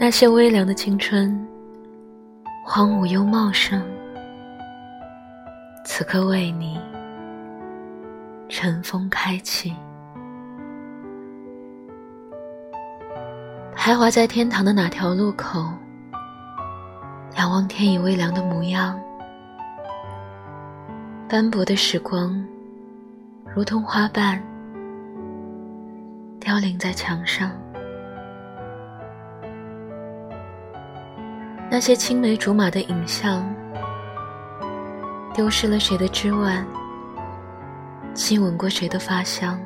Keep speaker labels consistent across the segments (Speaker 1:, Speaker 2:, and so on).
Speaker 1: 那些微凉的青春，荒芜又茂盛，此刻为你尘封开启。徘徊在天堂的哪条路口，仰望天已微凉的模样，斑驳的时光，如同花瓣，凋零在墙上。那些青梅竹马的影像，丢失了谁的枝蔓，亲吻过谁的发香，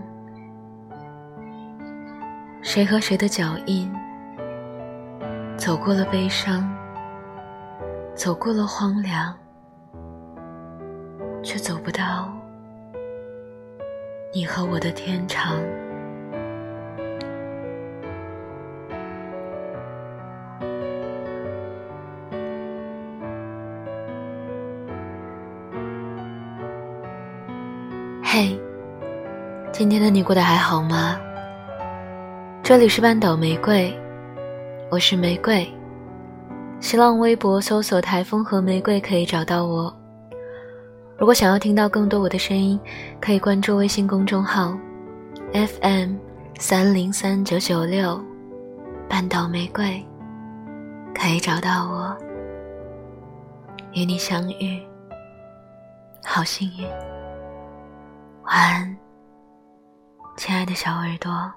Speaker 1: 谁和谁的脚印。走过了悲伤，走过了荒凉，却走不到你和我的天长。嘿，今天的你过得还好吗？这里是半岛玫瑰。我是玫瑰，新浪微博搜索“台风和玫瑰”可以找到我。如果想要听到更多我的声音，可以关注微信公众号 FM 三零三九九六半岛玫瑰，可以找到我，与你相遇，好幸运。晚安，亲爱的小耳朵。